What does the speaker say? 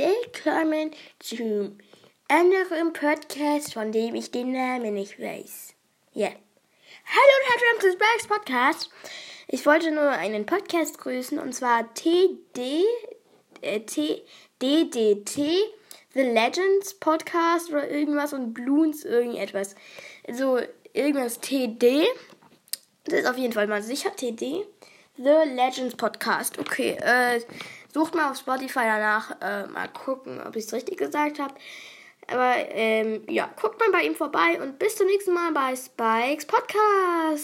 Willkommen zum anderen Podcast, von dem ich den Namen nicht weiß. Ja. Hallo und herzlich willkommen zu Spikes Podcast. Ich wollte nur einen Podcast grüßen und zwar TD, äh, T, DDT, The Legends Podcast oder irgendwas und Bloons irgendetwas. So irgendwas TD. Das ist auf jeden Fall mal sicher TD. The Legends Podcast. Okay, äh, sucht mal auf Spotify danach. Äh, mal gucken, ob ich es richtig gesagt habe. Aber ähm, ja, guckt mal bei ihm vorbei und bis zum nächsten Mal bei Spikes Podcast.